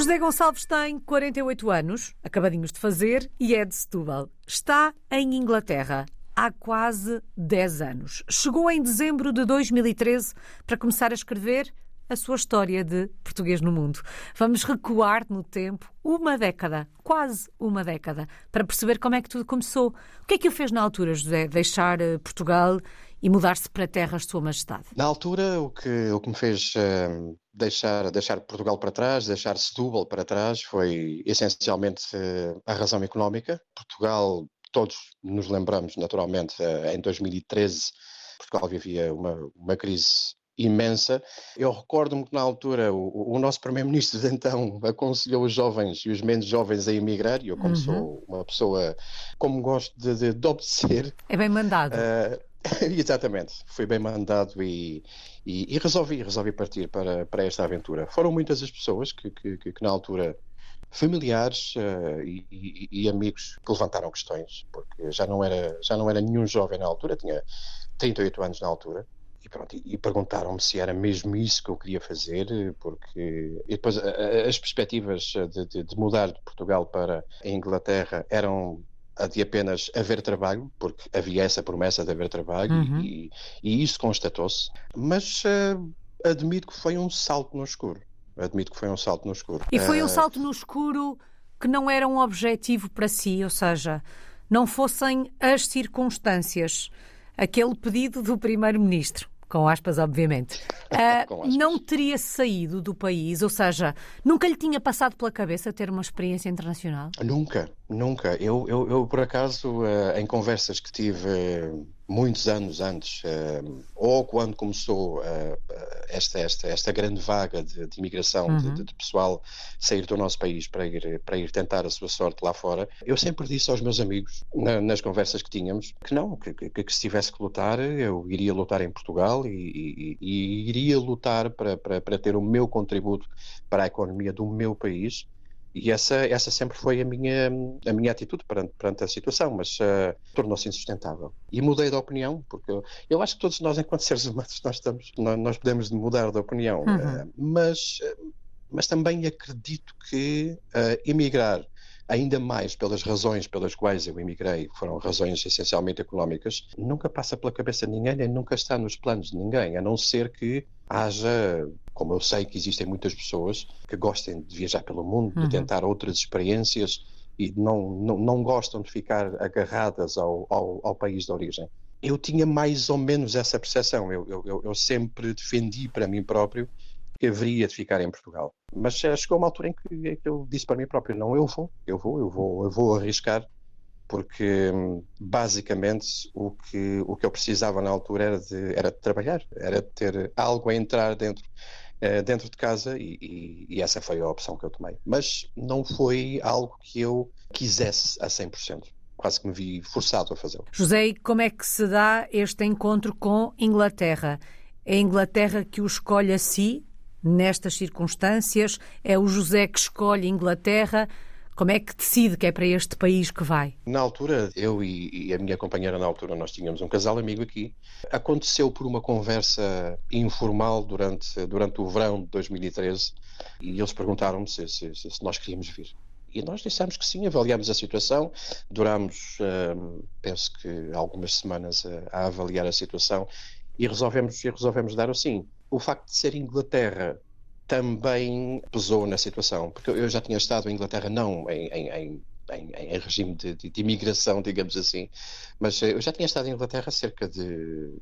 José Gonçalves tem 48 anos, acabadinhos de fazer, e é de Setúbal. Está em Inglaterra há quase 10 anos. Chegou em dezembro de 2013 para começar a escrever a sua história de português no mundo. Vamos recuar no tempo uma década, quase uma década, para perceber como é que tudo começou. O que é que o fez na altura, José? Deixar eh, Portugal e mudar-se para terras de Sua Majestade? Na altura, o que, o que me fez uh, deixar, deixar Portugal para trás, deixar Setúbal para trás, foi essencialmente uh, a razão económica. Portugal, todos nos lembramos, naturalmente, uh, em 2013, Portugal vivia uma, uma crise imensa. Eu recordo-me que na altura o, o nosso primeiro-ministro de então aconselhou os jovens e os menos jovens a emigrar, e eu como uhum. sou uma pessoa, como gosto de, de, de obedecer... É bem mandado. Uh, exatamente, fui bem mandado e, e, e, resolvi, resolvi partir para, para esta aventura. Foram muitas as pessoas que, que, que, que na altura familiares uh, e, e, amigos que levantaram questões, porque já não era já não era nenhum jovem na altura, tinha 38 anos na altura, e, pronto, e, perguntaram-me se era mesmo isso que eu queria fazer, porque e depois as perspectivas de, de, de, mudar de Portugal para a Inglaterra eram de apenas haver trabalho, porque havia essa promessa de haver trabalho uhum. e, e, isso constatou-se, mas uh, admito que foi um salto no escuro. Admito que foi um salto no escuro. E foi um eh, salto no escuro que não era um objetivo para si, ou seja, não fossem as circunstâncias aquele pedido do Primeiro-Ministro, com aspas, obviamente, uh, com aspas. não teria saído do país? Ou seja, nunca lhe tinha passado pela cabeça ter uma experiência internacional? Nunca, nunca. Eu, eu, eu por acaso, uh, em conversas que tive. Muitos anos antes, uh, ou quando começou uh, esta, esta, esta grande vaga de, de imigração uhum. de, de, pessoal sair do nosso país para ir, para ir tentar a sua sorte lá fora, eu sempre disse aos meus amigos, na, nas conversas que tínhamos, que não, que, que, que, se tivesse que lutar, eu iria lutar em Portugal e, e, e iria lutar para, para, para ter o meu contributo para a economia do meu país e essa, essa sempre foi a minha, a minha atitude perante, perante a situação, mas uh, tornou-se insustentável. E mudei de opinião, porque eu, eu, acho que todos nós, enquanto seres humanos, nós, estamos, nós, nós podemos mudar de opinião, uhum. uh, mas, uh, mas também acredito que emigrar ainda mais pelas razões pelas quais eu emigrei, foram razões essencialmente económicas, nunca passa pela cabeça de ninguém, nem nunca está nos planos de ninguém, a não ser que haja como eu sei que existem muitas pessoas que gostem de viajar pelo mundo, uhum. de tentar outras experiências e não, não, não gostam de ficar agarradas ao, ao, ao, país de origem. Eu tinha mais ou menos essa percepção. Eu, eu, eu sempre defendi para mim próprio que haveria de ficar em Portugal. Mas chegou uma altura em que, eu disse para mim próprio: não, eu vou, eu vou, eu vou, eu vou arriscar porque basicamente o que, o que eu precisava na altura era de, era de trabalhar, era de ter algo a entrar dentro eh, dentro de casa e, e, e, essa foi a opção que eu tomei. Mas não foi algo que eu quisesse a 100%. Quase que me vi forçado a fazê-lo. José, e como é que se dá este encontro com Inglaterra? É Inglaterra que o escolhe a si, nestas circunstâncias? É o José que escolhe Inglaterra? Como é que decide que é para este país que vai? Na altura, eu e, a minha companheira na altura, nós tínhamos um casal amigo aqui. Aconteceu por uma conversa informal durante, durante o verão de 2013 e eles perguntaram-me se, se, se, nós queríamos vir. E nós dissemos que sim, avaliámos a situação, durámos, hum, penso que algumas semanas a, a avaliar a situação e resolvemos, e resolvemos dar o sim. O facto de ser Inglaterra também pesou na situação, porque eu já tinha estado em Inglaterra não em, em, em em, regime de, de, de, imigração, digamos assim. Mas eu já tinha estado em Inglaterra cerca de,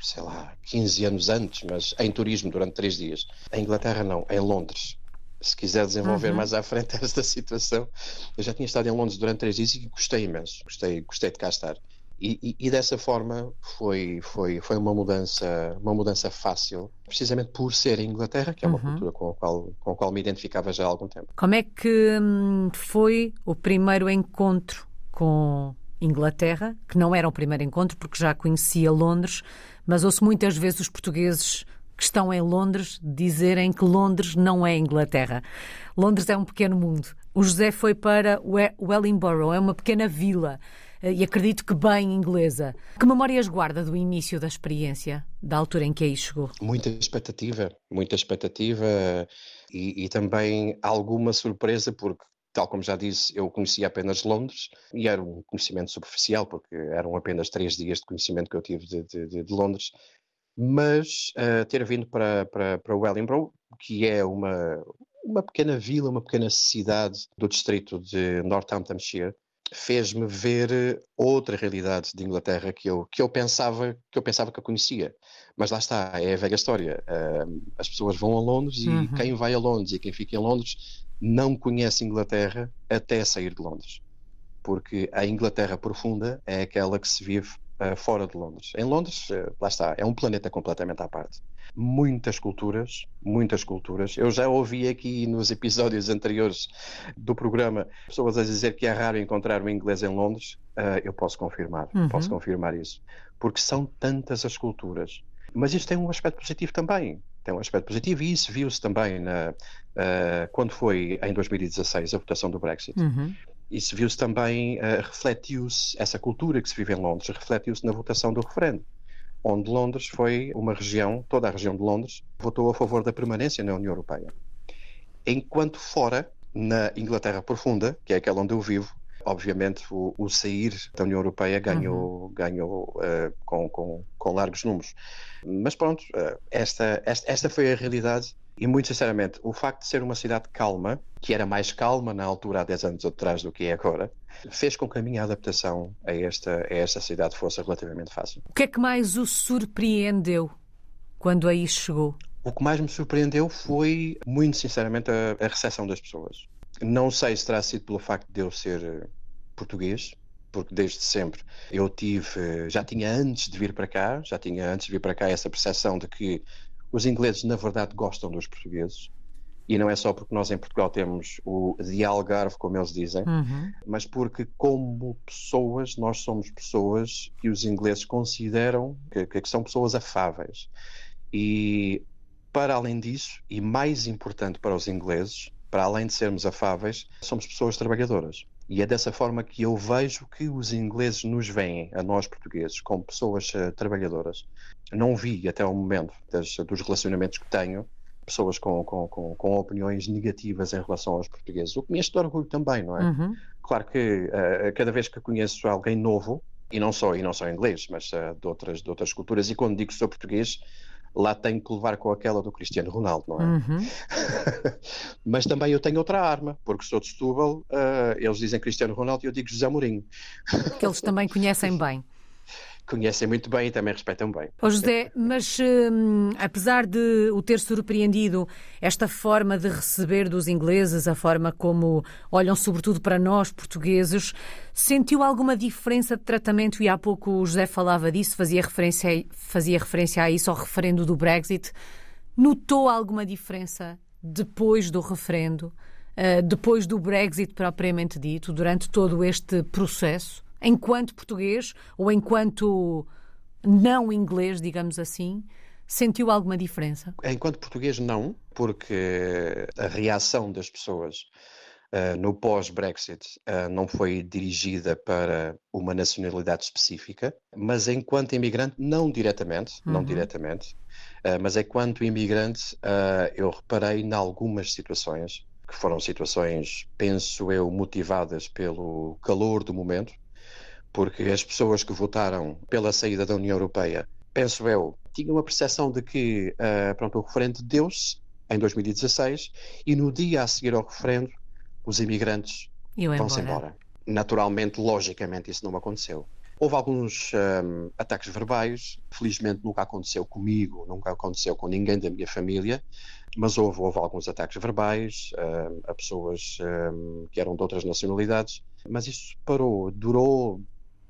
sei lá, 15 anos antes, mas em turismo durante três dias. Em Inglaterra não, em Londres. Se quiser desenvolver uhum. mais à frente esta situação, eu já tinha estado em Londres durante três dias e gostei imenso, gostei, gostei de cá estar. E, e, e, dessa forma foi, foi, foi uma, mudança, uma mudança fácil, precisamente por ser em Inglaterra, que é uma uhum. cultura com a, qual, com a qual me identificava já há algum tempo. Como é que hum, foi o primeiro encontro com Inglaterra, que não era o primeiro encontro, porque já conhecia Londres, mas ouço muitas vezes os portugueses que estão em Londres dizerem que Londres não é Inglaterra. Londres é um pequeno mundo. O José foi para Wellingborough, é uma pequena vila. Eh, e acredito que bem inglesa. Que memórias guarda do início da experiência, da altura em que aí chegou? Muita expectativa, muita expectativa e, e também alguma surpresa, porque tal como já disse, eu conhecia apenas Londres e era um conhecimento superficial, porque eram apenas três dias de conhecimento que eu tive de, de, de Londres. Mas uh, ter vindo para, para, para Wellingborough, que é uma, uma pequena vila, uma pequena cidade do distrito de Northamptonshire, fez-me ver eh, outra realidade de Inglaterra que eu, que eu pensava que eu pensava que eu conhecia. Mas lá está, é a velha história. Uh, as pessoas vão a Londres e uhum. quem vai a Londres e quem fica em Londres não conhece Inglaterra até sair de Londres. Porque a Inglaterra profunda é aquela que se vive uh, fora de Londres. Em Londres, uh, lá está, é um planeta completamente à parte muitas culturas, muitas culturas. Eu já ouvi aqui nos episódios anteriores do programa pessoas a dizer que é raro encontrar um inglês em Londres. Uh, eu posso confirmar, uhum. posso confirmar isso, porque são tantas as culturas. Mas isto tem um aspecto positivo também. Tem um aspecto positivo e isso viu-se também na, uh, quando foi em 2016 a votação do Brexit. Uhum. Isso viu-se também, uh, refletiu-se, essa cultura que se vive em Londres, refletiu-se na votação do referendo onde Londres foi uma região, toda a região de Londres, votou a favor da permanência na União Europeia. Enquanto fora, na Inglaterra profunda, que é aquela onde eu vivo, obviamente o, o sair da União Europeia ganhou, uhum. ganhou uh, com, com, com, largos números. Mas pronto, uh, esta, esta, esta foi a realidade e muito sinceramente, o facto de ser uma cidade calma, que era mais calma na altura há 10 anos atrás do que é agora, fez com que a minha adaptação a esta, a esta cidade fosse relativamente fácil. O que é que mais o surpreendeu quando aí chegou? O que mais me surpreendeu foi, muito sinceramente, a, a recepção das pessoas. Não sei se terá sido pelo facto de eu ser eh, português, porque desde sempre eu tive, já tinha antes de vir para cá, já tinha antes de vir para cá essa percepção de que os ingleses, na verdade, gostam dos portugueses. E não é só porque nós em Portugal temos o de Algarve, como eles dizem, uhum. mas porque, como pessoas, nós somos pessoas que os ingleses consideram que, que são pessoas afáveis. E, para além disso, e mais importante para os ingleses, para além de sermos afáveis, somos pessoas trabalhadoras. E é dessa forma que eu vejo que os ingleses nos veem, a nós portugueses, como pessoas uh, trabalhadoras. Não vi até o momento das, dos relacionamentos que tenho pessoas com, com, com, com, opiniões negativas em relação aos portugueses, o que me enche de orgulho também, não é? Uhum. Claro que uh, cada vez que conheço alguém novo, e não só, e não só inglês, mas uh, de, outras, de outras culturas, e quando digo que sou português, lá tenho que levar com aquela do Cristiano Ronaldo, não é? Uhum. Mas também eu tenho outra arma, porque sou de Setúbal, uh, eles dizem Cristiano Ronaldo e eu digo José Mourinho. Que eles também conhecem bem conhecem muito bem e também respeitam bem. Oh José, mas hum, apesar de o ter surpreendido esta forma de receber dos ingleses, a forma como olham sobretudo para nós portugueses, sentiu alguma diferença de tratamento? E há pouco o José falava disso, fazia referência, fazia referência a isso, ao referendo do Brexit. Notou alguma diferença depois do referendo, uh, depois do Brexit propriamente dito, durante todo este processo? Enquanto português ou enquanto não inglês, digamos assim, sentiu alguma diferença? Enquanto português, não, porque a reação das pessoas uh, no pós-Brexit uh, não foi dirigida para uma nacionalidade específica, mas enquanto imigrante, não diretamente, uhum. não diretamente, uh, mas enquanto imigrante, eu reparei em algumas situações que foram situações, penso eu, motivadas pelo calor do momento, porque as pessoas que votaram pela saída da União Europeia, penso eu, tinham a percepção de que uh, pronto, o referendo deu-se em 2016 e no dia a seguir ao referendo os imigrantes vão-se embora. Naturalmente, logicamente, isso não aconteceu. Houve alguns um, ataques verbais, felizmente nunca aconteceu comigo, nunca aconteceu com ninguém da minha família, mas houve, houve alguns ataques verbais um, a pessoas um, que eram de outras nacionalidades, mas isso parou, durou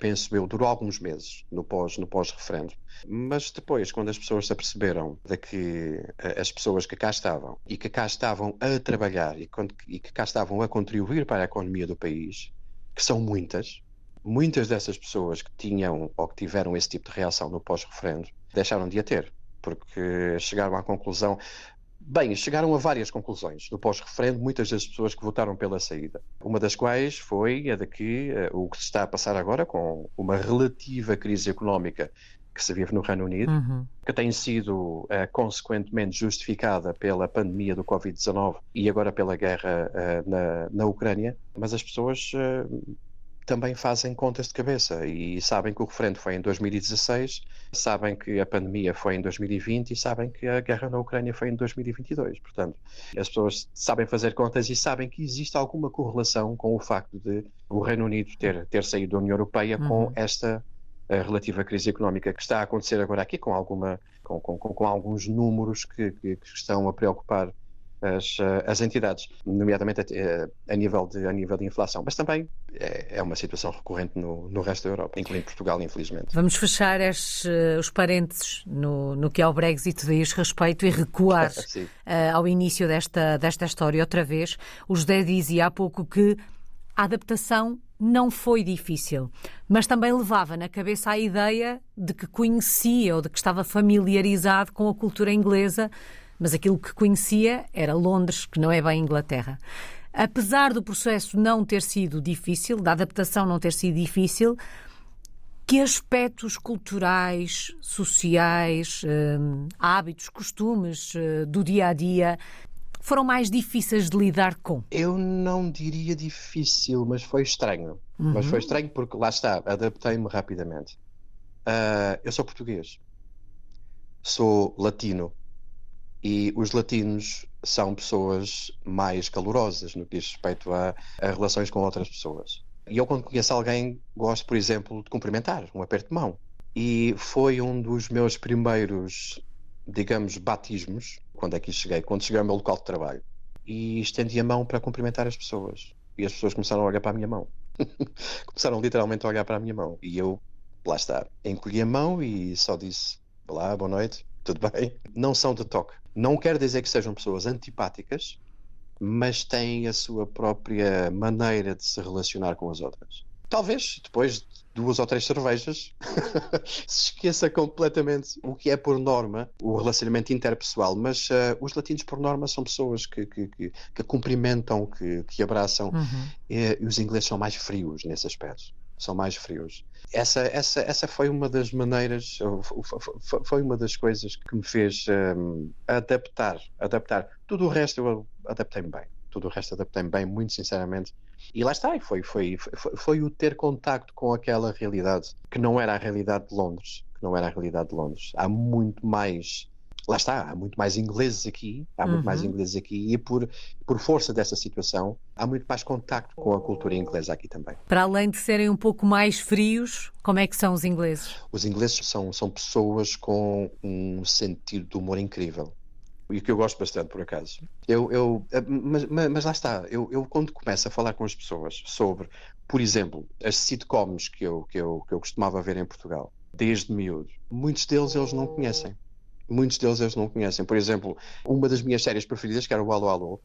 penso eu, durou alguns meses no pós no pós-referendo. Mas depois, quando as pessoas se aperceberam de que eh, as pessoas que cá estavam e que cá estavam a trabalhar e, e que cá estavam a contribuir para a economia do país, que são muitas, muitas dessas pessoas que tinham ou que tiveram esse tipo de reação no pós-referendo deixaram de a ter, porque chegaram à conclusão Bem, chegaram a várias conclusões no pós-referendo, muitas das pessoas que votaram pela saída. Uma das quais foi a de que uh, o que se está a passar agora, com uma relativa crise económica que se vive no Reino Unido, uhum. que tem sido uh, consequentemente justificada pela pandemia do Covid-19 e agora pela guerra uh, na, na Ucrânia, mas as pessoas também fazem contas de cabeça e sabem que o referendo foi em 2016, sabem que a pandemia foi em 2020 e sabem que a guerra na Ucrânia foi em 2022. Portanto, as pessoas sabem fazer contas e sabem que existe alguma correlação com o facto de o Reino Unido ter, ter saído da União Europeia uhum. com esta a relativa crise económica que está a acontecer agora aqui, com, alguma, com, com, com alguns números que, que, que, estão a preocupar as, as entidades, nomeadamente a, a, nível de, a nível de inflação. Mas também é, é uma situação recorrente no, no resto da Europa, incluindo Portugal, infelizmente. Vamos fechar estes, uh, os parênteses no, no que ao Brexit diz respeito e recuar ao início desta, desta história outra vez. O José dizia há pouco que a adaptação não foi difícil, mas também levava na cabeça a ideia de que conhecia ou de que estava familiarizado com a cultura inglesa, mas aquilo que conhecia era Londres, que não é bem Inglaterra. Apesar do processo não ter sido difícil, da adaptação não ter sido difícil, que aspectos culturais, sociais, eh, hábitos, costumes eh, do dia a dia foram mais difíceis de lidar com? Eu não diria difícil, mas foi estranho. Uhum. Mas foi estranho porque lá está, adaptei-me rapidamente. Uh, eu sou português, sou latino e os latinos são pessoas mais calorosas no que diz respeito a, a relações com outras pessoas. E eu, quando conheço alguém, gosto, por exemplo, de cumprimentar, um aperto de mão. E foi um dos meus primeiros, digamos, batismos quando é que cheguei, quando cheguei ao meu local de trabalho. E estendi a mão para cumprimentar as pessoas. E as pessoas começaram a olhar para a minha mão. começaram literalmente a olhar para a minha mão. E eu, lá está, encolhi a mão e só disse: Olá, boa noite, tudo bem? Não são de toque. Não quer dizer que sejam pessoas antipáticas, mas têm a sua própria maneira de se relacionar com as outras. Talvez depois duas ou três cervejas, se esqueça completamente o que é por norma o relacionamento interpessoal. Mas uh, os latinos, por norma, são pessoas que, que, que, que cumprimentam, que, que abraçam, uhum. e, e os ingleses são mais frios nesse aspecto. São mais frios. Essa, essa, essa foi uma das maneiras, foi uma das coisas que me fez um, adaptar, adaptar. Tudo o resto eu adaptei-me bem. Tudo o resto adaptei-me bem, muito sinceramente e lá está, foi, foi, foi, foi o ter contacto com aquela realidade que não era a realidade de Londres, que não era a realidade de Londres. Há muito mais lá está, há muito mais ingleses aqui, há muito uhum. mais ingleses aqui e por, por força dessa situação há muito mais contacto com a cultura inglesa aqui também. Para além de serem um pouco mais frios, como é que são os ingleses? Os ingleses são, são pessoas com um sentido de humor incrível e que eu gosto bastante, por acaso. Eu, eu, eh, mas, mas lá está, eu, eu quando começo a falar com as pessoas sobre, por exemplo, as sitcoms que eu, que eu, que eu costumava ver em Portugal, desde miúdo, muitos deles eles não conhecem. Muitos deles eles não conhecem. Por exemplo, uma das minhas séries preferidas, que era o Alô Alô,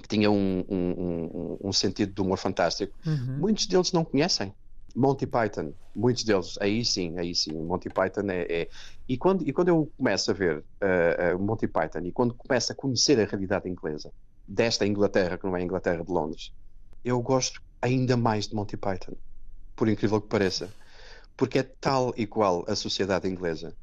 que tinha um, um, um, um sentido de humor fantástico, uhum. muitos deles não conhecem. Monty Python, muitos deles, aí sim, aí sim, Monty Python é. é... E, quando, e quando eu começo a ver uh, uh, Monty Python e quando começo a conhecer a realidade inglesa, desta Inglaterra, que não é a Inglaterra de Londres, eu gosto ainda mais de Monty Python, por incrível que pareça, porque é tal e qual a sociedade inglesa.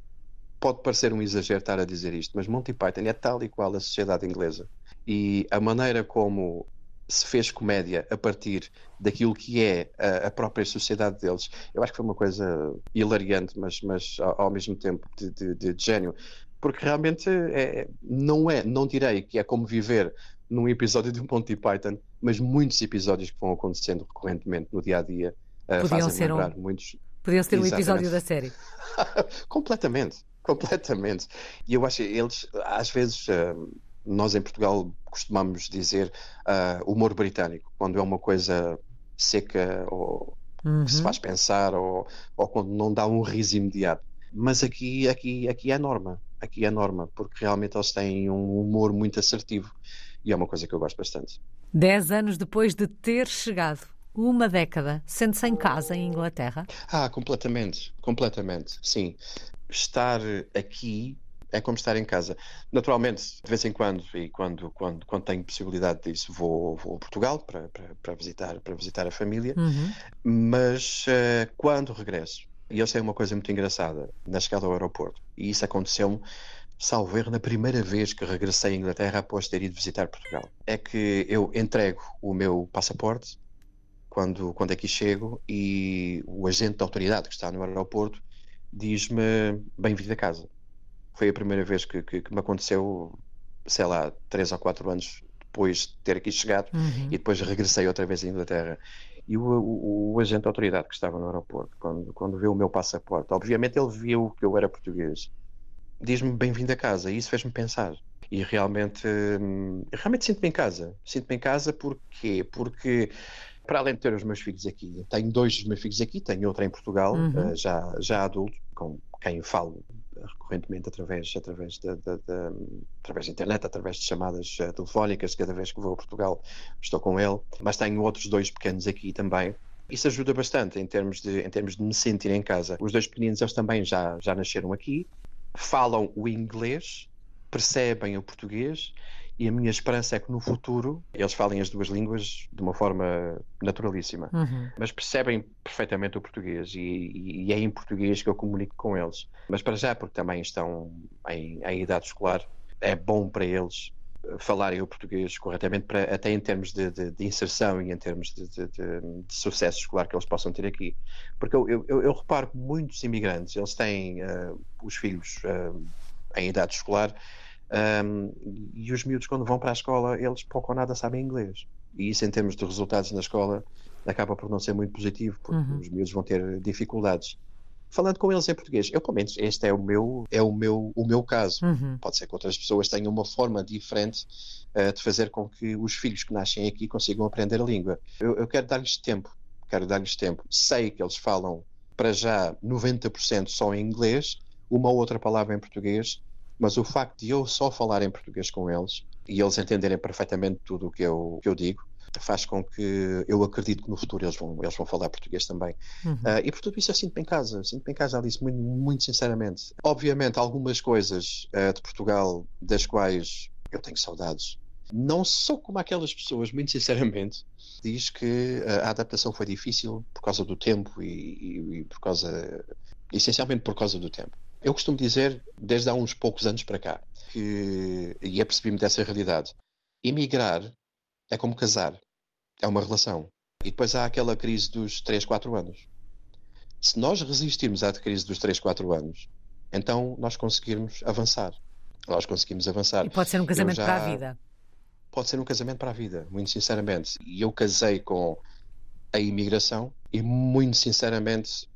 Pode parecer um exagero estar a dizer isto, mas Monty Python é tal e qual a sociedade inglesa. E a maneira como se fez comédia a partir daquilo que é a, a, própria sociedade deles, eu acho que foi uma coisa hilariante, mas, mas ao, ao mesmo tempo de, de, de, de gênio. Porque realmente é, não é, não direi que é como viver num episódio de um Monty Python, mas muitos episódios que vão acontecendo recorrentemente no dia a dia uh, fazem lembrar um, muitos. Podiam ser um episódio da série. completamente, completamente. E eu acho que eles, às vezes. Uh, nós em Portugal costumamos dizer uh, humor britânico, quando é uma coisa seca ou uhum. que se uhum. faz pensar ou, ou quando não dá um riso imediato. Mas aqui, aqui, aqui é norma, aqui é norma, porque realmente eles têm um humor muito assertivo e é uma coisa que eu gosto bastante. Dez anos depois de ter chegado, uma década, sente-se em casa em Inglaterra? Ah, completamente, completamente, sim. Estar aqui é como estar em casa. Naturalmente, de vez em quando, e quando, quando, quando tenho possibilidade disso, vou, vou a Portugal para, para, para visitar, para visitar a família, uhum. mas uh, quando regresso, E eles têm uma coisa muito engraçada na chegada ao aeroporto. E isso aconteceu-me, salvo erro, na primeira vez que regressei à Inglaterra após ter ido visitar Portugal. É que eu entrego o meu passaporte quando, quando aqui chego e o agente da autoridade que está no aeroporto diz-me bem-vindo a casa. Foi a primeira vez que, que, que, me aconteceu, sei lá, três ou quatro anos depois de ter aqui chegado uhum. e depois regressei outra vez à Inglaterra. E o, o, o, agente da autoridade que estava no aeroporto, quando, quando viu o meu passaporte, obviamente ele viu que eu era português, diz-me bem-vindo a casa, e isso fez-me pensar. E realmente, hum, realmente sinto-me em casa. Sinto-me em casa porquê? Porque, para além de ter os meus filhos aqui, tenho dois dos meus filhos aqui, tenho outro em Portugal, uhum. Eh, já, já adulto, com quem falo recorrentemente através, através, da, da, da, através da internet, através de chamadas uh, telefónicas, cada vez que vou a Portugal estou com ele, mas tenho outros dois pequenos aqui também. Isso ajuda bastante em termos de, em termos de me sentir em casa. Os dois pequeninos, eles também já, já nasceram aqui, falam o inglês, percebem o português e a minha esperança é que no futuro eles falem as duas línguas de uma forma naturalíssima, uhum. mas percebem perfeitamente o português e, e, é em português que eu comunico com eles. Mas para já, porque também estão em, em idade escolar, é bom para eles falarem o português corretamente, para, até em termos de, de, de, inserção e em termos de, de, sucesso escolar que eles possam ter aqui. Porque eu, eu, eu reparo muitos imigrantes, eles têm uh, os filhos uh, em idade escolar um, e os miúdos, quando vão para a escola, eles pouco ou nada sabem inglês. E isso, em termos de resultados na escola, acaba por não ser muito positivo, porque uhum. os miúdos vão ter dificuldades. Falando com eles em português, eu, pelo menos, este é o meu, é o meu, o meu caso. Uhum. Pode ser que outras pessoas tenham uma forma diferente uh, de fazer com que os filhos que nascem aqui consigam aprender a língua. Eu, eu quero dar-lhes tempo, quero dar-lhes tempo. Sei que eles falam, para já, 90% só em inglês, uma ou outra palavra em português, mas o facto de eu só falar em português com eles e eles entenderem perfeitamente tudo o que eu, que eu digo faz com que eu acredito que no futuro eles vão, eles vão falar português também. Uhum. Uh, e por tudo isso eu sinto-me em casa, sinto-me em casa, Alice, muito, muito sinceramente. Obviamente, algumas coisas uh, de Portugal das quais eu tenho saudades. Não sou como aquelas pessoas, muito sinceramente, diz que uh, a adaptação foi difícil por causa do tempo e, e, e por causa, essencialmente por causa do tempo. Eu costumo dizer, desde há uns poucos anos para cá, que, e apercebi-me dessa realidade, emigrar é como casar, é uma relação. E depois há aquela crise dos 3, 4 anos. Se nós resistirmos à crise dos 3, 4 anos, então nós conseguirmos avançar. Nós conseguimos avançar. E pode ser um casamento já... para a vida. Pode ser um casamento para a vida, muito sinceramente. E eu casei com a imigração e, muito sinceramente,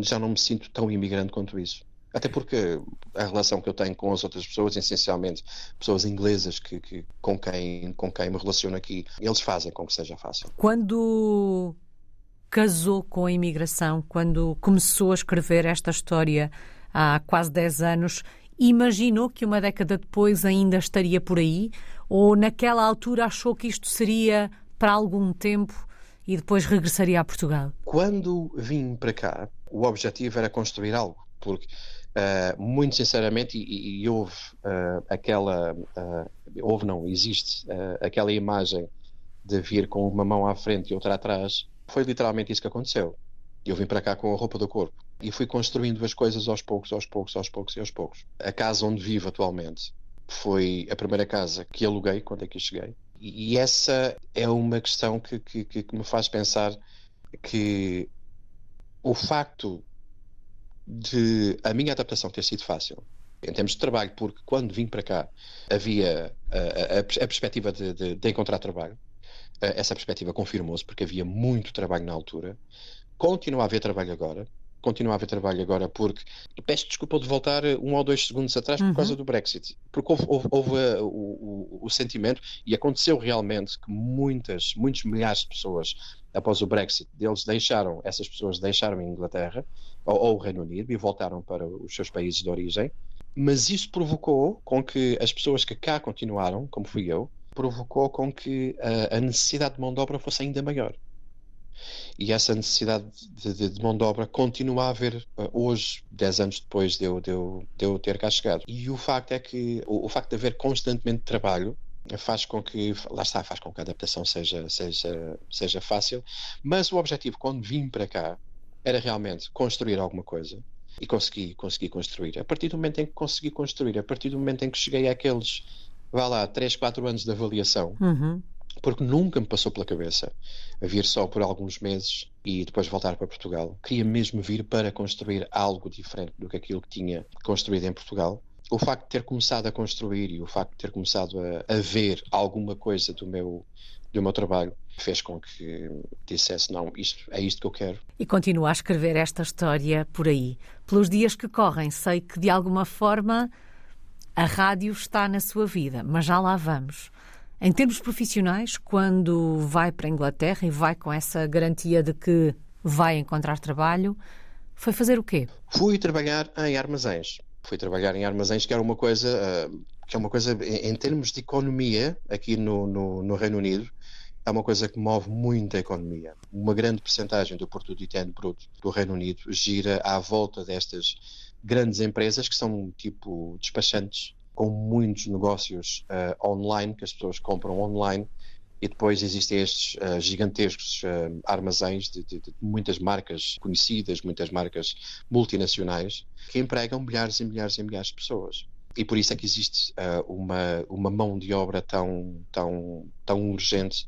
já não me sinto tão imigrante quanto isso. Até porque a relação que eu tenho com as outras pessoas, essencialmente pessoas inglesas que, que, com, quem, com quem me relaciono aqui, eles fazem com que seja fácil. Quando casou com a imigração, quando começou a escrever esta história há quase 10 anos, imaginou que uma década depois ainda estaria por aí? Ou naquela altura achou que isto seria para algum tempo e depois regressaria a Portugal? Quando vim para cá, o objetivo era construir algo, porque Uh, muito sinceramente, e, e houve uh, aquela, uh, houve não, existe aquela imagem de vir com uma mão à frente e outra atrás, foi literalmente isso que aconteceu. Eu vim para cá com a roupa do corpo e fui construindo as coisas aos poucos, aos poucos, aos poucos e aos poucos. A casa onde vivo atualmente foi a primeira casa que aluguei quando aqui cheguei. E, e essa é uma questão que, que, que me faz pensar que o facto de a minha adaptação ter sido fácil em termos de trabalho, porque quando vim para cá havia a, a, a perspectiva de, de, de, encontrar trabalho. Essa perspectiva confirmou-se porque havia muito trabalho na altura. Continua a haver trabalho agora. Continua a haver trabalho agora porque. Peço desculpa de voltar um ou dois segundos atrás por uhum. causa do Brexit. Porque houve, houve, houve uh, o, o, o sentimento, e aconteceu realmente que muitas, muitos milhares de pessoas após o Brexit, eles deixaram, essas pessoas deixaram a Inglaterra ou, ou, o Reino Unido e voltaram para os seus países de origem, mas isso provocou com que as pessoas que cá continuaram, como fui eu, provocou com que a, a necessidade de mão de obra fosse ainda maior. E essa necessidade de, de, de mão de obra continua a haver uh, hoje, 10 anos depois de eu, de, eu, de eu ter cá chegado. E o facto é que o, o facto de haver constantemente trabalho faz com que, lá está, faz com que a adaptação seja, seja, seja fácil, mas o objetivo, quando vim para cá, era realmente construir alguma coisa. E consegui, consegui construir. A partir do momento em que consegui construir, a partir do momento em que cheguei àqueles, vá lá, 3, 4 anos de avaliação, Uhum. porque nunca me passou pela cabeça a vir só por alguns meses e depois voltar para Portugal. Queria mesmo vir para construir algo diferente do que aquilo que tinha construído em Portugal. O facto de ter começado a construir e o facto de ter começado a, a ver alguma coisa do meu, do meu trabalho fez com que dissesse: não, isto, é isto que eu quero. E continua a escrever esta história por aí. Pelos dias que correm, sei que de alguma forma a rádio está na sua vida, mas já lá vamos. Em termos profissionais, quando vai para a Inglaterra e vai com essa garantia de que vai encontrar trabalho, foi fazer o quê? Fui trabalhar em armazéns. Fui trabalhar em armazéns, que era uma coisa, uh, que é uma coisa em, em termos de economia aqui no, no, no, Reino Unido, é uma coisa que move muito a economia. Uma grande percentagem do produto interno bruto do Reino Unido gira à volta destas grandes empresas que são tipo despachantes com muitos negócios uh, online que as pessoas compram online e depois existem estes uh, gigantescos uh, armazéns de, de, de, muitas marcas conhecidas, muitas marcas multinacionais, que empregam milhares e milhares e milhares de pessoas. E por isso é que existe uh, uma, uma mão de obra tão, tão, tão urgente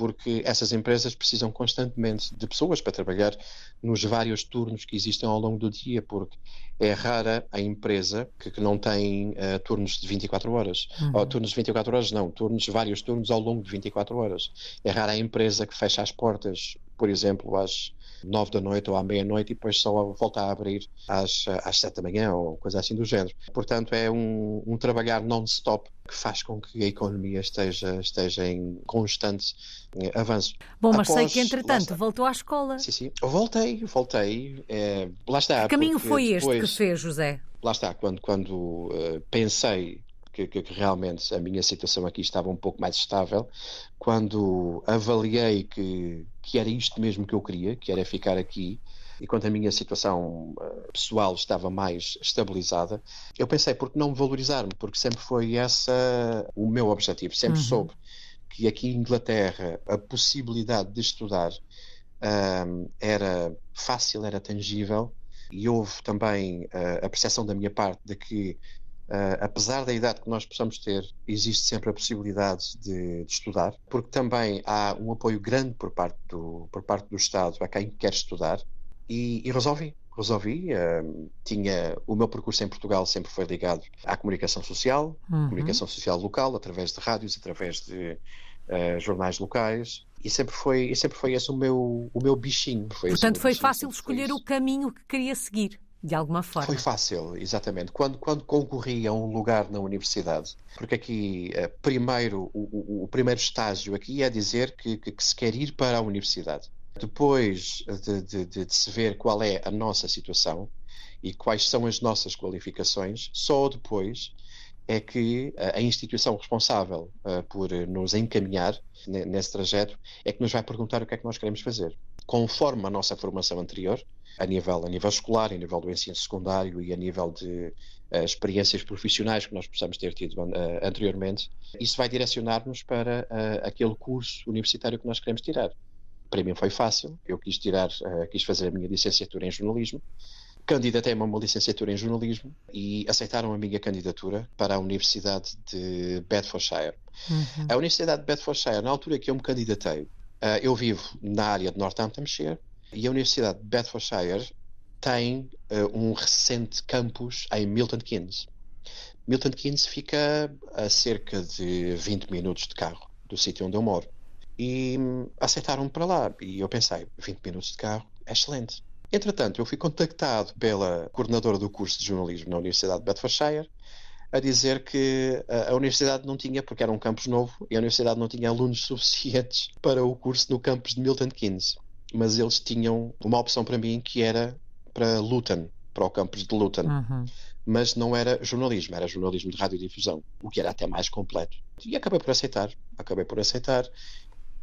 porque essas empresas precisam constantemente de pessoas para trabalhar nos vários turnos que existem ao longo do dia, porque é rara a empresa que, que não tem uh, turnos de 24 horas. Uhum. Ou turnos de 24 horas, não, turnos, vários turnos ao longo de 24 horas. É rara a empresa que fecha as portas, por exemplo, às nove da noite ou à meia-noite e depois só volta a abrir às, às sete da manhã ou coisa assim do género. Portanto, é um, um trabalhar non-stop que faz com que a economia esteja, esteja em constante eh, avanço. Bom, mas Após, sei que entretanto voltou à escola. Sim, sim. Voltei, voltei. É, lá está. Que caminho foi depois, este que fez, José? Lá está, quando, quando uh, pensei que, que, que, realmente a minha situação aqui estava um pouco mais estável, quando avaliei que, que era isto mesmo que eu queria, que era ficar aqui, e quando a minha situação uh, pessoal estava mais estabilizada, eu pensei, por que não me valorizar-me? Porque sempre foi esse o meu objetivo, sempre uhum. soube que aqui em Inglaterra a possibilidade de estudar um, era fácil, era tangível, e houve também uh, a percepção da minha parte de que Uh, apesar da idade que nós possamos ter, existe sempre a possibilidade de, de, estudar, porque também há um apoio grande por parte do, por parte do Estado a quem quer estudar, e, e resolvi. Resolvi, uh, tinha o meu percurso em Portugal sempre foi ligado à comunicação social, uhum. comunicação social local, através de rádios, através de uh, jornais locais, e sempre foi, e sempre foi esse o meu, o meu bichinho. Foi Portanto, foi fácil escolher o caminho que queria seguir de alguma forma. Foi fácil, exatamente. Quando, quando concorri a um lugar na universidade, porque aqui, eh, primeiro, o, o, o primeiro estágio aqui é dizer que, que, que, se quer ir para a universidade. Depois de, de, de, de se ver qual é a nossa situação e quais são as nossas qualificações, só depois é que a instituição responsável uh, por nos encaminhar nesse trajeto é que nos vai perguntar o que é que nós queremos fazer. Conforme a nossa formação anterior, a nível, a nível escolar, a nível do ensino secundário e a nível de uh, experiências profissionais que nós possamos ter tido uh, anteriormente, isso vai direcionar-nos para uh, aquele curso universitário que nós queremos tirar. Para mim foi fácil, eu quis tirar, quis fazer a minha licenciatura em jornalismo, candidatei-me a uma licenciatura em jornalismo e aceitaram a minha candidatura para a Universidade de Bedfordshire. Uhum. A Universidade de Bedfordshire, na altura que eu me candidatei, eu vivo na área de Northamptonshire, e a Universidade de Bedfordshire tem uh, um recente campus em Milton Keynes. Milton Keynes fica a cerca de 20 minutos de carro do sítio onde eu moro. E hum, aceitaram-me para lá. E eu pensei, 20 minutos de carro é excelente. Entretanto, eu fui contactado pela coordenadora do curso de jornalismo na Universidade de Bedfordshire a dizer que a, a universidade não tinha, porque era um campus novo, e a universidade não tinha alunos suficientes para o curso no campus de Milton Keynes mas eles tinham uma opção para mim que era para Luton, para o campus de Luton. Uhum. Mas não era jornalismo, era jornalismo de radiodifusão, o que era até mais completo. E acabei por aceitar, acabei por aceitar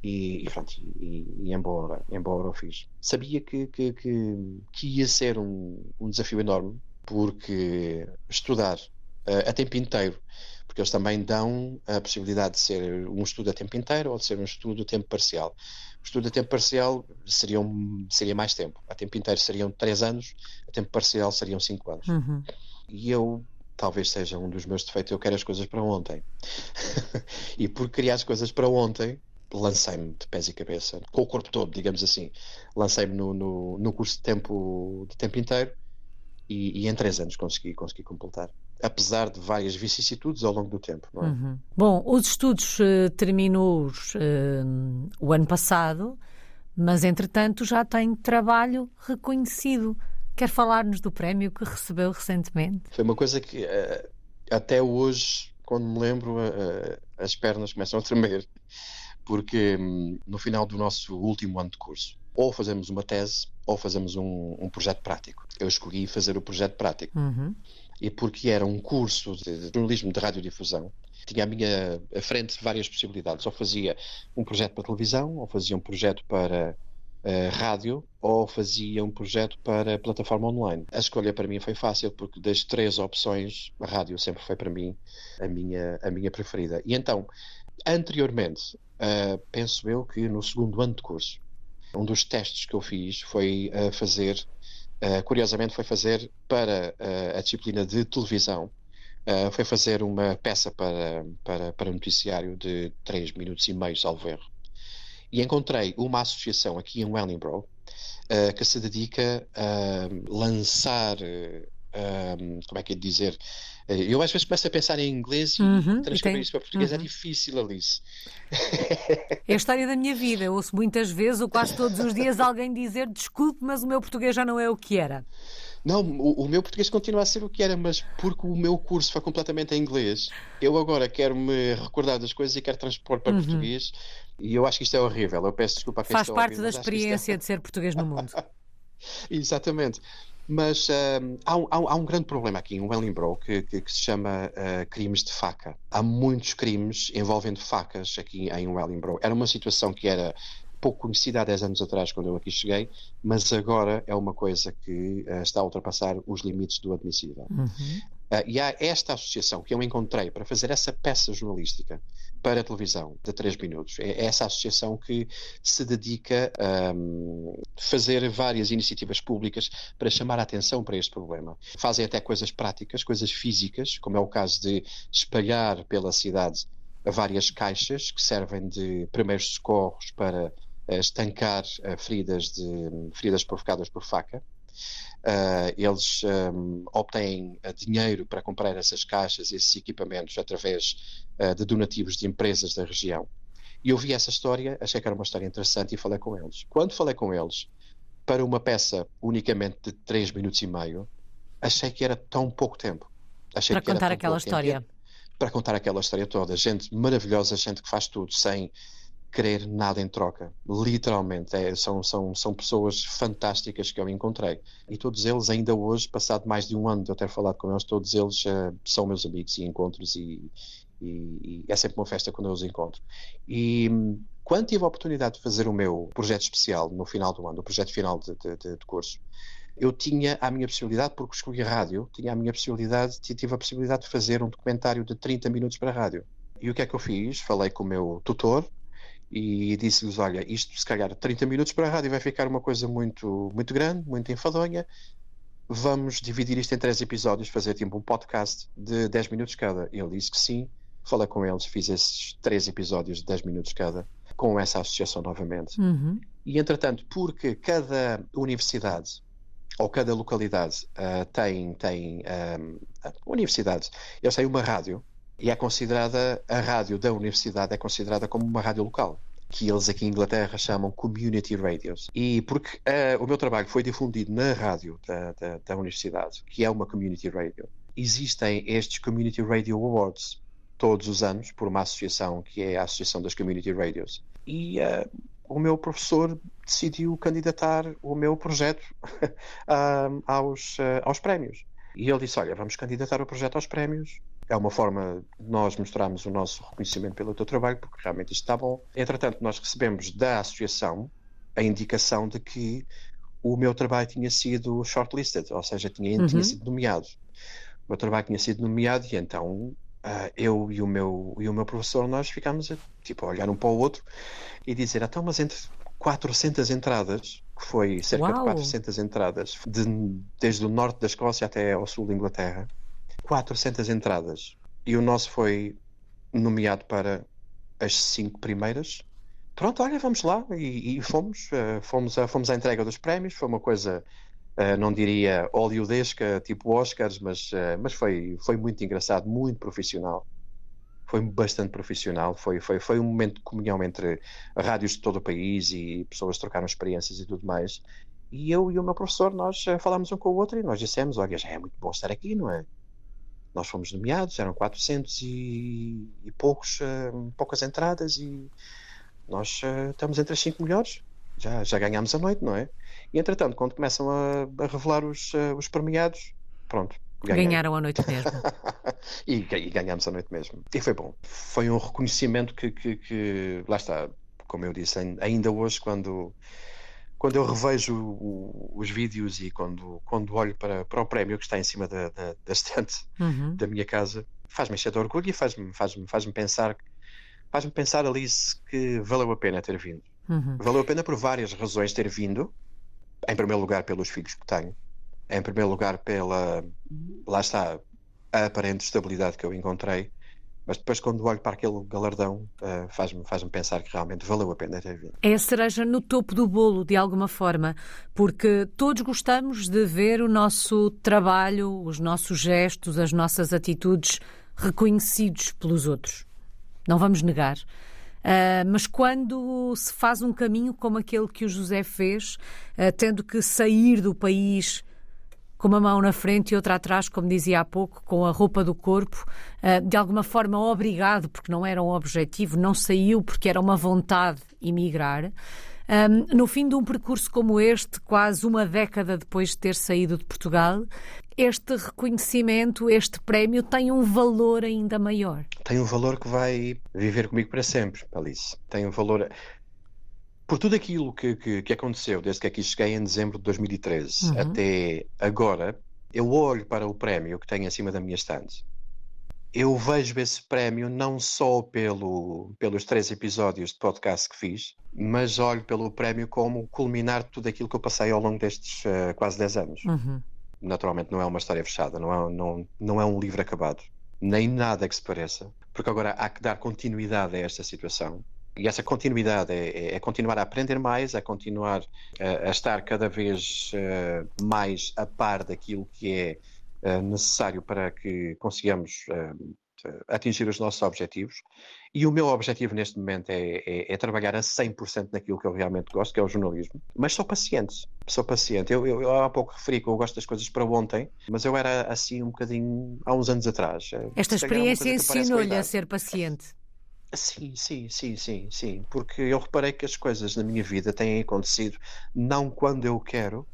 e, e pronto, e, e embora, embora eu fiz. Sabia que, que, que, que ia ser um, um, desafio enorme, porque estudar uh, a tempo inteiro, porque eles também dão a possibilidade de ser um estudo a tempo inteiro ou de ser um estudo a tempo parcial estudo a tempo parcial seriam, seria mais tempo. A tempo inteiro seriam três anos, a tempo parcial seriam cinco anos. Uhum. E eu, talvez seja um dos meus defeitos, eu quero as coisas para ontem. e por criar as coisas para ontem, lancei-me de pés e cabeça, com o corpo todo, digamos assim. Lancei-me no, no, no, curso de tempo, de tempo inteiro e, e, em três anos consegui, consegui completar. Apesar de várias vicissitudes ao longo do tempo. É? Uhum. Bom, os estudos uh, terminou uh, o ano passado, mas entretanto já tem trabalho reconhecido. Quer falar-nos do prémio que recebeu recentemente? Foi uma coisa que uh, até hoje, quando me lembro, as pernas começam a tremer porque hum, no final do nosso último ano de curso, ou fazemos uma tese ou fazemos um, um projeto prático. Eu escolhi fazer o projeto prático. Uhum. E porque era um curso de jornalismo de radiodifusão, tinha à minha à frente várias possibilidades. Ou fazia um projeto para televisão, ou fazia um projeto para uh, rádio, ou fazia um projeto para plataforma online. A escolha para mim foi fácil, porque das três opções, a rádio sempre foi para mim a minha, a minha preferida. E então, anteriormente, uh, penso eu que no segundo ano de curso, um dos testes que eu fiz foi uh, fazer, uh, curiosamente, foi fazer para a disciplina de televisão, foi fazer uma peça para, para, para noticiário de 3 minutos e meio, salvo erro. E encontrei uma associação aqui em Wellingborough que se dedica a lançar um, como é que é de dizer? Eh, eu às vezes começo a pensar em inglês e uhum, transcrever isso para português é uhum. é difícil, Alice. É a história da minha vida. Eu ouço muitas vezes, ou quase todos os dias, alguém dizer desculpe, mas o meu português já não é o que era. Não, o, o, meu português continua a ser o que era, mas porque o meu curso foi completamente em inglês, eu agora quero me recordar das coisas e quero transpor para uhum. português. E eu acho que isto é horrível. Eu peço desculpa a quem Faz parte ouvir, da é experiência é... de ser português no mundo. Exatamente. Mas uh, há, um, há, um, grande problema aqui em Wellingborough que, que, que se chama uh, crimes de faca. Há muitos crimes envolvendo facas aqui em Wellingborough. Era uma situação que era pouco conhecida há 10 anos atrás, quando eu aqui cheguei, mas agora é uma coisa que uh, está a ultrapassar os limites do admissível. Uhum. Uh, e há esta associação que eu encontrei para fazer essa peça jornalística para a televisão de 3 minutos. É essa associação que se dedica a um, fazer várias iniciativas públicas para chamar a atenção para este problema. Fazem até coisas práticas, coisas físicas, como é o caso de espalhar pela cidade várias caixas que servem de primeiros socorros para uh, estancar uh, feridas, de, feridas provocadas por faca. Uh, eles um, obtêm uh, dinheiro para comprar essas caixas, esses equipamentos, através uh, de donativos de empresas da região. E eu vi essa história, achei que era uma história interessante e falei com eles. Quando falei com eles, para uma peça unicamente de 3 minutos e meio, achei que era tão pouco tempo. Achei para contar aquela história. Tempo, para contar aquela história toda. Gente maravilhosa, gente que faz tudo, sem querer nada em troca. Literalmente, é, são, são, são pessoas fantásticas que eu encontrei. E todos eles, ainda hoje, passado mais de um ano de eu ter falado com eles, todos eles uh, são meus amigos e encontros e, e, e, é sempre uma festa quando eu os encontro. E quando tive a oportunidade de fazer o meu projeto especial no final do ano, o projeto final de, de, de, de curso, eu tinha a minha possibilidade, porque escolhi a rádio, tinha a minha possibilidade, tive a possibilidade de fazer um documentário de 30 minutos para a rádio. E o que é que eu fiz? Falei com o meu tutor, e disse-lhes: Olha, isto se calhar 30 minutos para a rádio vai ficar uma coisa muito, muito grande, muito enfadonha. Vamos dividir isto em três episódios, fazer tipo um podcast de 10 minutos cada. Ele disse que sim. Falei com eles, fiz esses três episódios de 10 minutos cada, com essa associação novamente. Uhum. E entretanto, porque cada universidade ou cada localidade uh, tem, tem um, ah, universidade, eles têm uma rádio e é considerada, a rádio da universidade é considerada como uma rádio local que eles aqui em Inglaterra chamam Community Radios. E porque uh, o meu trabalho foi difundido na rádio da, da, da, universidade, que é uma Community Radio, existem estes Community Radio Awards todos os anos por uma associação que é a Associação das Community Radios. E uh, o meu professor decidiu candidatar o meu projeto uh, aos, aos prémios. E ele disse: Olha, vamos candidatar o projeto aos prémios é uma forma de nós mostrarmos o nosso reconhecimento pelo teu trabalho, porque realmente isto está bom. Entretanto, nós recebemos da associação a indicação de que o meu trabalho tinha sido shortlisted, ou seja, tinha, uhum. tinha sido nomeado. O meu trabalho tinha sido nomeado e então uh, eu e o, meu, e o meu professor, nós ficámos a, tipo, a olhar um para o outro e dizer, então, mas entre 400 entradas, que foi cerca Uau. de 400 entradas, de, desde o norte da Escócia até ao sul da Inglaterra. 400 entradas. E o nosso foi nomeado para as cinco primeiras. Pronto, olha, vamos lá. E, e fomos, uh, fomos, a, fomos à entrega dos prémios. Foi uma coisa, uh, não diria oleodesca, tipo Oscars, mas, uh, mas foi, foi muito engraçado, muito profissional foi bastante profissional, foi, foi, foi um momento de comunhão entre rádios de todo o país e pessoas trocaram experiências e tudo mais. E eu e o meu professor, nós falámos um com o outro e nós dissemos, olha, já é muito bom estar aqui, não é? Nós fomos nomeados, eram 400 e, e poucos, uh, poucas entradas e nós uh, estamos entre as cinco melhores. Já, já ganhámos a noite, não é? E entretanto, quando começam a, a revelar os, uh, os premiados, pronto, Ganhei. Ganharam a noite mesmo. e, e ganhamos a noite mesmo. E foi bom. Foi um reconhecimento que, que, que, lá está, como eu disse, ainda hoje, quando, quando eu revejo o, os vídeos e quando, quando olho para, para o prémio que está em cima da, da, da estante uhum. da minha casa, faz-me encher de orgulho e faz-me faz -me, faz -me pensar faz-me pensar, Alice, que valeu a pena ter vindo. Uhum. Valeu a pena por várias razões ter vindo. Em primeiro lugar, pelos filhos que tenho em primeiro lugar pela, lá está, a aparente estabilidade que eu encontrei, mas depois quando olho para aquele galardão uh, faz-me faz pensar que realmente valeu a pena ter vindo. É a cereja no topo do bolo, de alguma forma, porque todos gostamos de ver o nosso trabalho, os nossos gestos, as nossas atitudes reconhecidos pelos outros. Não vamos negar. Uh, mas quando se faz um caminho como aquele que o José fez, uh, tendo que sair do país com uma mão na frente e outra atrás, como dizia há pouco, com a roupa do corpo, ah, de alguma forma obrigado, porque não era um objetivo, não saiu porque era uma vontade emigrar. No fim de um percurso como este, quase uma década depois de ter saído de Portugal, este reconhecimento, este prémio tem um valor ainda maior. Tem um valor que vai viver comigo para sempre, Alice. Tem um valor por tudo aquilo que, que, que, aconteceu desde que aqui cheguei em dezembro de 2013 uhum. até agora, eu olho para o prémio que tenho acima da minha estante. Eu vejo esse prémio não só pelo, pelos três episódios de podcast que fiz, mas olho pelo prémio como culminar tudo aquilo que eu passei ao longo destes uh, quase 10 anos. Uhum. Naturalmente não é uma história fechada, não é, não, não é um livro acabado, nem nada que se pareça, porque agora há que dar continuidade a esta situação e essa continuidade é, é, é, continuar a aprender mais, é continuar a, a estar cada vez uh, mais a par daquilo que é uh, necessário para que consigamos uh, atingir os nossos objetivos. E o meu objetivo neste momento é, é, é, trabalhar a 100% naquilo que eu realmente gosto, que é o jornalismo. Mas sou paciente, sou paciente. Eu, eu, eu há pouco referi que eu gosto das coisas para ontem, mas eu era assim um bocadinho há uns anos atrás. Esta experiência ensinou-lhe a ser paciente. Sim, sim, sim, sim, sim. Porque eu reparei que as coisas na minha vida têm acontecido não quando eu quero,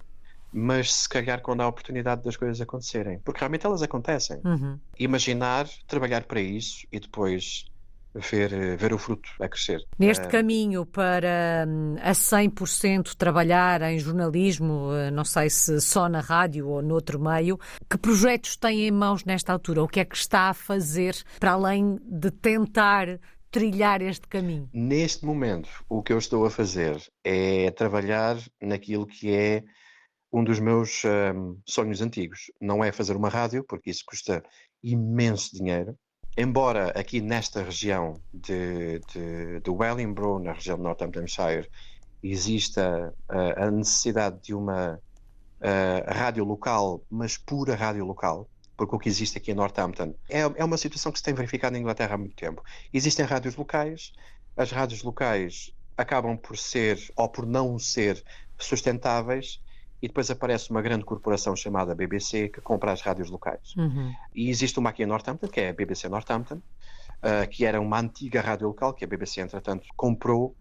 mas se calhar quando há a oportunidade das coisas acontecerem. Porque realmente elas acontecem. Uhum. Imaginar, trabalhar para isso e depois ver, ver o fruto a crescer. Neste uh... caminho para hum, a 100% trabalhar em jornalismo, eh, não sei se só na rádio ou noutro meio, que projetos tem em mãos nesta altura? O que é que está a fazer para além de tentar trilhar este caminho? Neste momento, o que eu estou a fazer é trabalhar naquilo que é um dos meus um, sonhos antigos. Não é fazer uma rádio, porque isso custa imenso dinheiro. Embora aqui nesta região de, de, de Wellingborough, na região de Northamptonshire, exista uh, a necessidade de uma uh, rádio local, mas pura rádio local, porque o que existe aqui em Northampton é, é uma situação que se tem verificado na Inglaterra há muito tempo. Existem rádios locais, as rádios locais acabam por ser ou por não ser sustentáveis e depois aparece uma grande corporação chamada BBC que compra as rádios locais. Uhum. E existe uma aqui em Northampton, que é a BBC Northampton, uh, que era uma antiga rádio local que a BBC, entretanto, comprou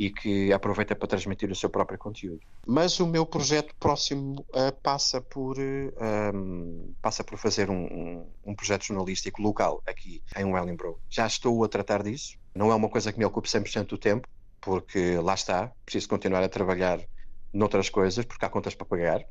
e que aproveita para transmitir o seu próprio conteúdo. Mas o meu projeto próximo uh, passa por uh, um, passa por fazer um, um, um, projeto jornalístico local aqui em Wellingborough. Já estou a tratar disso. Não é uma coisa que me ocupe 100% do tempo, porque lá está, preciso continuar a trabalhar noutras coisas, porque há contas para pagar.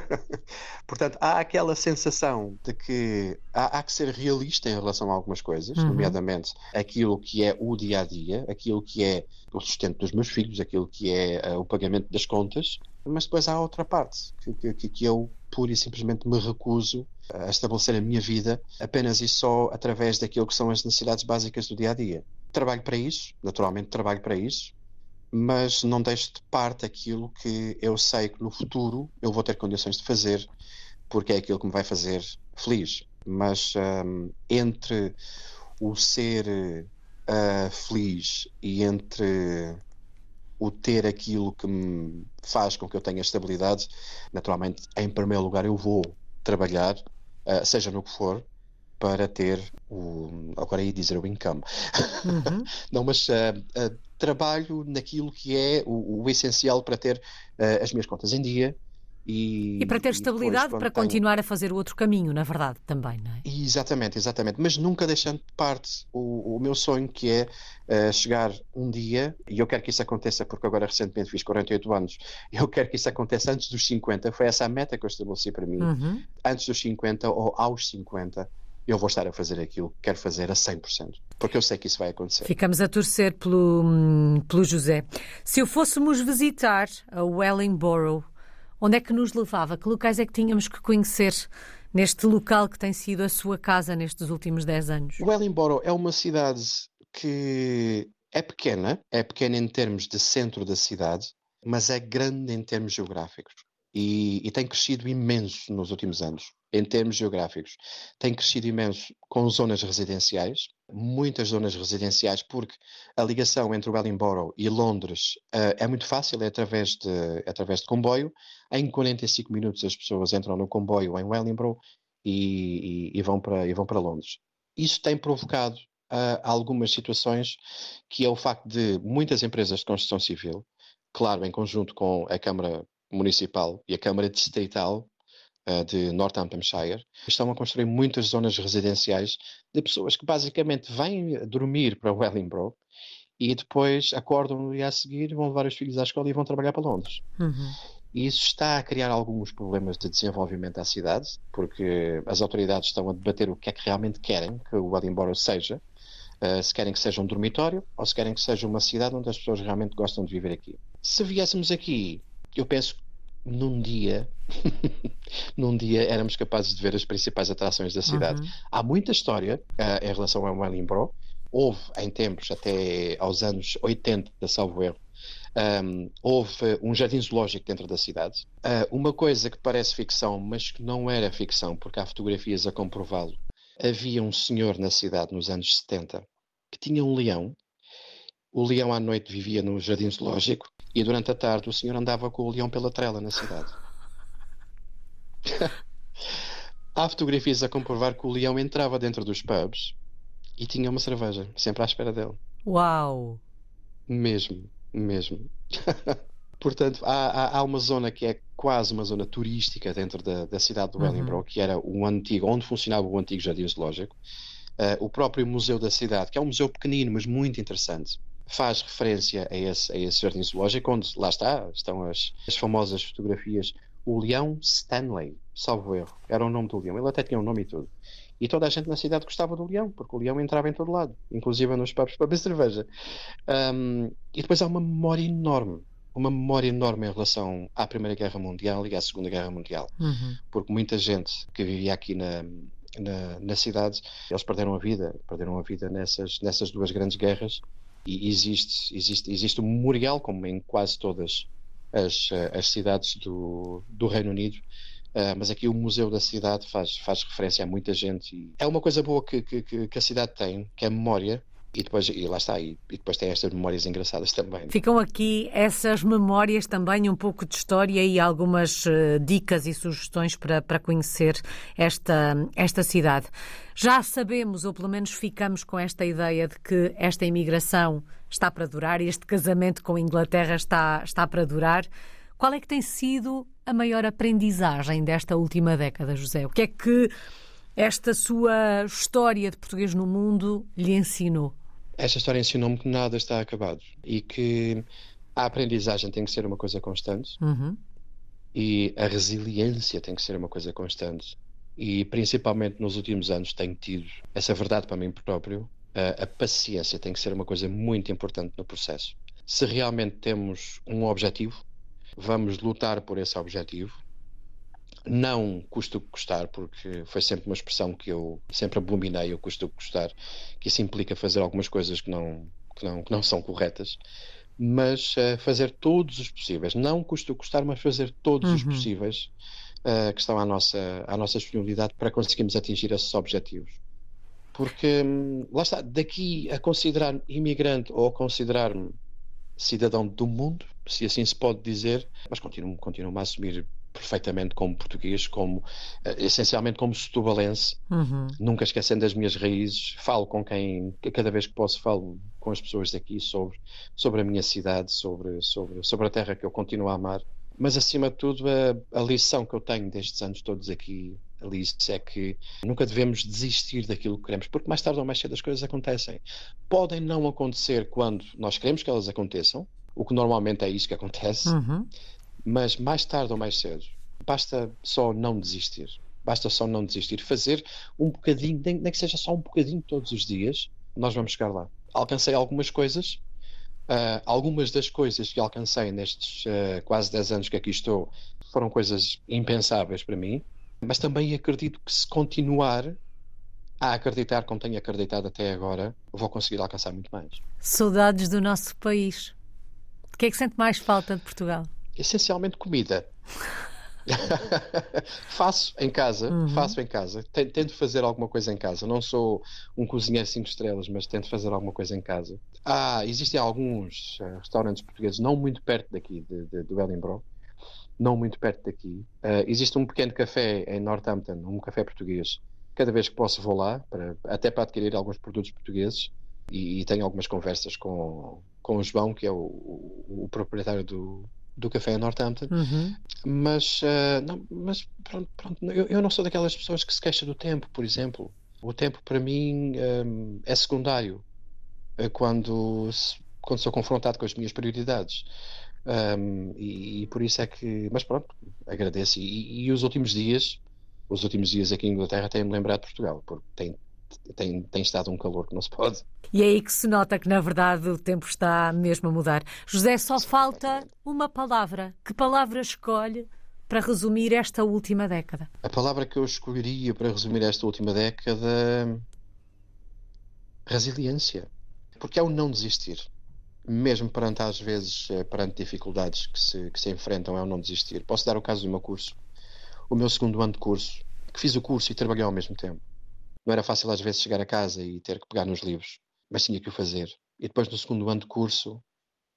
Portanto, há aquela sensação de que há, há, que ser realista em relação a algumas coisas, uhum. nomeadamente aquilo que é o dia a dia, aquilo que é o sustento dos meus filhos, aquilo que é uh, o pagamento das contas, mas depois há outra parte que, que, que eu pura e simplesmente me recuso a estabelecer a minha vida apenas e só através daquilo que são as necessidades básicas do dia a dia. Trabalho para isso, naturalmente trabalho para isso, mas não deixo de parte aquilo que eu sei que no futuro eu vou ter condições de fazer, porque é aquilo que me vai fazer feliz. Mas um, entre o ser uh, feliz e entre o ter aquilo que me faz com que eu tenha estabilidade, naturalmente, em primeiro lugar, eu vou trabalhar, uh, seja no que for, para ter o. Agora ia dizer o income. Uhum. Não, mas uh, uh, trabalho naquilo que é o, o essencial para ter uh, as minhas contas em dia. E, e para ter e estabilidade depois, para tenho... continuar a fazer o outro caminho, na verdade, também, não é? Exatamente, exatamente. Mas nunca deixando de parte o, o meu sonho que é chegar um dia, e eu quero que isso aconteça porque agora recentemente fiz 48 anos, eu quero que isso aconteça antes dos 50, foi essa a meta que eu estabeleci para mim, uhum. antes dos 50 ou aos 50 eu vou estar a fazer aquilo que quero fazer a 100%, porque eu sei que isso vai acontecer. Ficamos a torcer pelo, pelo José. Se eu fôssemos visitar a Wellingborough, onde é que nos levava? Que locais é que tínhamos que conhecer neste local que tem sido a sua casa nestes últimos 10 anos? Wellingborough é uma cidade que é pequena, é pequena em termos de centro da cidade, mas é grande em termos geográficos e, e, tem crescido imenso nos últimos anos, em termos geográficos. Tem crescido imenso com zonas residenciais, muitas zonas residenciais, porque a ligação entre Wellingborough e Londres uh, é muito fácil, é através, de, é através de comboio. Em 45 minutos as pessoas entram no comboio em Wellingborough e, e, e vão, para, e vão para Londres. Isso tem provocado uh, algumas situações, que é o facto de muitas empresas de construção civil, claro, em conjunto com a Câmara Municipal e a Câmara Distrital de Northamptonshire estão a construir muitas zonas residenciais de pessoas que basicamente vêm dormir para Wellingborough e depois acordam no dia a seguir, vão levar os filhos à escola e vão trabalhar para Londres. Uhum. E isso está a criar alguns problemas de desenvolvimento à cidade, porque as autoridades estão a debater o que é que realmente querem que o Wellingborough seja. Uh, se querem que seja um dormitório ou se querem que seja uma cidade onde as pessoas realmente gostam de viver aqui. Se viéssemos aqui eu penso num dia, num dia éramos capazes de ver as principais atrações da cidade. Uhum. Há muita história uh, em relação a Wellingborough. Houve em tempos, até aos anos 80, salvo erro, um, houve um jardim zoológico dentro da cidade. Uh, uma coisa que parece ficção, mas que não era ficção, porque há fotografias a comprová-lo. Havia um senhor na cidade nos anos 70 que tinha um leão. O leão à noite vivia no jardim zoológico e durante a tarde o senhor andava com o leão pela trela na cidade. Há fotografias a comprovar que o leão entrava dentro dos pubs e tinha uma cerveja, sempre à espera dele. Uau! Mesmo, mesmo. Portanto, há, há, há, uma zona que é quase uma zona turística dentro da, da cidade de Wellingborough, uhum. que era o antigo, onde funcionava o antigo jardim zoológico. Uh, o próprio museu da cidade, que é um museu pequenino, mas muito interessante faz referência a esse, a esse jardim zoológico, onde lá está, estão as, as famosas fotografias. O leão Stanley, salvo erro, era o nome do leão. Ele até tinha um nome e tudo. E toda a gente na cidade gostava do leão, porque o leão entrava em todo lado, inclusive nos pubs para beber cerveja. Um, e depois há uma memória enorme, uma memória enorme em relação à Primeira Guerra Mundial e à Segunda Guerra Mundial. Uhum. Porque muita gente que vivia aqui na, na, na, cidade, eles perderam a vida, perderam a vida nessas, nessas duas grandes guerras e existe, existe, existe um memorial, como em quase todas as, eh, as cidades do, do Reino Unido, Uh, mas aqui o Museu da Cidade faz, faz referência a muita gente. É uma coisa boa que, que, que a cidade tem, que é a memória, e depois, e lá está, e, e, depois tem estas memórias engraçadas também. Ficam aqui essas memórias também, um pouco de história e algumas uh, dicas e sugestões para, para conhecer esta, esta cidade. Já sabemos, ou pelo menos ficamos com esta ideia de que esta imigração está para durar, e este casamento com a Inglaterra está, está para durar. Qual é que tem sido a maior aprendizagem desta última década, José? O que é que esta sua história de português no mundo lhe ensinou? esta história ensinou-me que nada está acabado e que a aprendizagem tem que ser uma coisa constante Uhum. e a resiliência tem que ser uma coisa constante. E principalmente nos últimos anos tenho tido essa verdade para mim próprio. A, a paciência tem que ser uma coisa muito importante no processo. Se realmente temos um objetivo, vamos lutar por esse objetivo. Não custa o que custar, porque foi sempre uma expressão que eu sempre abominei, o custa o que custar, que isso implica fazer algumas coisas que não, que não, que não são corretas mas uh, fazer todos os possíveis, não custa o custar, mas fazer todos os Uhum. possíveis uh, que estão à nossa, à nossa disponibilidade para conseguirmos atingir esses objetivos. Porque, hum, lá está, daqui a considerar-me imigrante ou a considerar-me cidadão do mundo, se assim se pode dizer, mas continuo, continuo a assumir perfeitamente como português, como, uh, essencialmente como setubalense, Uhum. nunca esquecendo as minhas raízes, falo com quem, cada vez que posso, falo com as pessoas daqui sobre, sobre a minha cidade, sobre, sobre, sobre a terra que eu continuo a amar. Mas, acima de tudo, a, a lição que eu tenho destes anos todos aqui, Alice, é que nunca devemos desistir daquilo que queremos, porque mais tarde ou mais cedo as coisas acontecem. Podem não acontecer quando nós queremos que elas aconteçam, o que normalmente é isso que acontece, Uhum. Mas mais tarde ou mais cedo, basta só não desistir. Basta só não desistir. Fazer um bocadinho, nem, nem que seja só um bocadinho todos os dias, nós vamos chegar lá. Alcancei algumas coisas. ah, algumas das coisas que alcancei nestes ah, quase 10 anos que aqui estou foram coisas impensáveis para mim, mas também acredito que se continuar a acreditar como tenho acreditado até agora, vou conseguir alcançar muito mais. Saudades do nosso país. De que é que sente mais falta de Portugal? Essencialmente comida. faço em casa, Uhum. faço em casa. Ten- Tento fazer alguma coisa em casa. Não sou um cozinheiro cinco estrelas, mas tento fazer alguma coisa em casa. Ah, existem alguns eh, restaurantes portugueses não muito perto daqui, de, de, do Edinburgh, não muito perto daqui. Ah, existe um pequeno café em Northampton, um café português. Cada vez que posso vou lá, para- até para adquirir alguns produtos portugueses. E, e tenho algumas conversas com, com o João, que é o, o- o proprietário do, do café em Northampton. Uhum. Mas, ah, não, mas pronto, pronto, eu, eu não sou daquelas pessoas que se queixa do tempo, por exemplo. O tempo para mim hum, é secundário eh, quando, se- quando sou confrontado com as minhas prioridades. Hum, e, e por isso é que. Mas pronto, agradeço. E, e os últimos dias, os últimos dias aqui em Inglaterra têm-me lembrado de Portugal, porque tem, tem, tem estado um calor que não se pode. E é aí que se nota que, na verdade, o tempo está mesmo a mudar. José, só falta uma palavra. Que palavra escolhe para resumir esta última década? A palavra que eu escolheria para resumir esta última década. Resiliência. Porque é o não desistir. Mesmo perante, às vezes, eh, perante dificuldades que se, que se enfrentam, é o não desistir. Posso dar o caso do meu curso. O meu segundo ano de curso, que fiz o curso e trabalhei ao mesmo tempo. Não era fácil, às vezes, chegar a casa e ter que pegar nos livros, mas tinha que o fazer. E depois, no segundo ano de curso,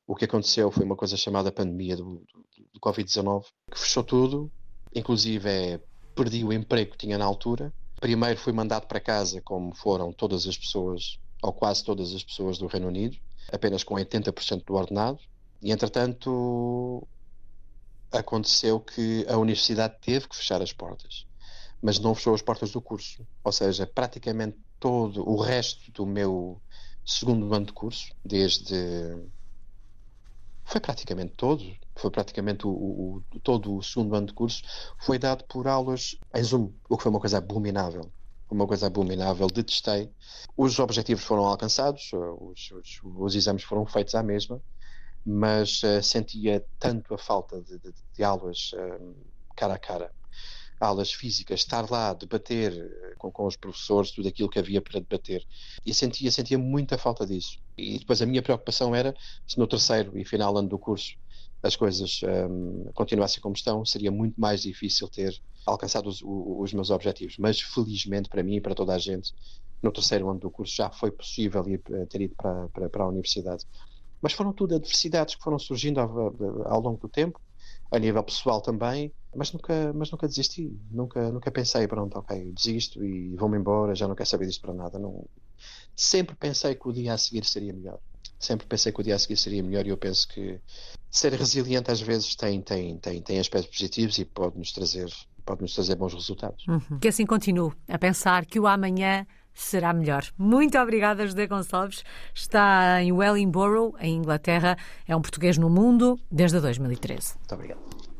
o que aconteceu foi uma coisa chamada pandemia do, do, do Covid-19, que fechou tudo, inclusive é, perdi o emprego que tinha na altura. Primeiro fui mandado para casa, como foram todas as pessoas, ou quase todas as pessoas do Reino Unido, apenas com 80% do ordenado. E entretanto aconteceu que a universidade teve que fechar as portas, mas não fechou as portas do curso. Ou seja, praticamente todo o resto do meu segundo ano de curso, desde foi praticamente todo, foi praticamente o, o, todo o segundo ano de curso, foi dado por aulas em Zoom, o que foi uma coisa abominável. Uma coisa abominável, detestei. Os objetivos foram alcançados, os, os, os exames foram feitos à mesma, mas uh, sentia tanto a falta de, de, de aulas uh, cara a cara, aulas físicas, estar lá, debater com, com os professores tudo aquilo que havia para debater. E sentia, sentia muita falta disso. E depois a minha preocupação era se no terceiro e final ano do curso as coisas um, continuassem como estão, seria muito mais difícil ter alcançado os, os, meus objetivos. Mas felizmente para mim e para toda a gente, no terceiro ano do curso já foi possível ir, ter ido para, para, para a universidade. Mas foram tudo adversidades que foram surgindo ao, ao longo do tempo, a nível pessoal também, mas nunca, mas nunca desisti, nunca, nunca pensei, pronto, ok, desisto e vou-me embora, já não quero saber disso para nada. Não... Sempre pensei que o dia a seguir seria melhor. Sempre pensei que o dia a seguir seria melhor e eu penso que ser resiliente às vezes tem, tem, tem, tem aspectos positivos e pode nos trazer, pode nos trazer bons resultados. Uhum. Que assim continue a pensar que o amanhã será melhor. Muito obrigada, José Gonçalves. Está em Wellingborough, em Inglaterra. É um português no mundo desde 2013. Muito obrigado.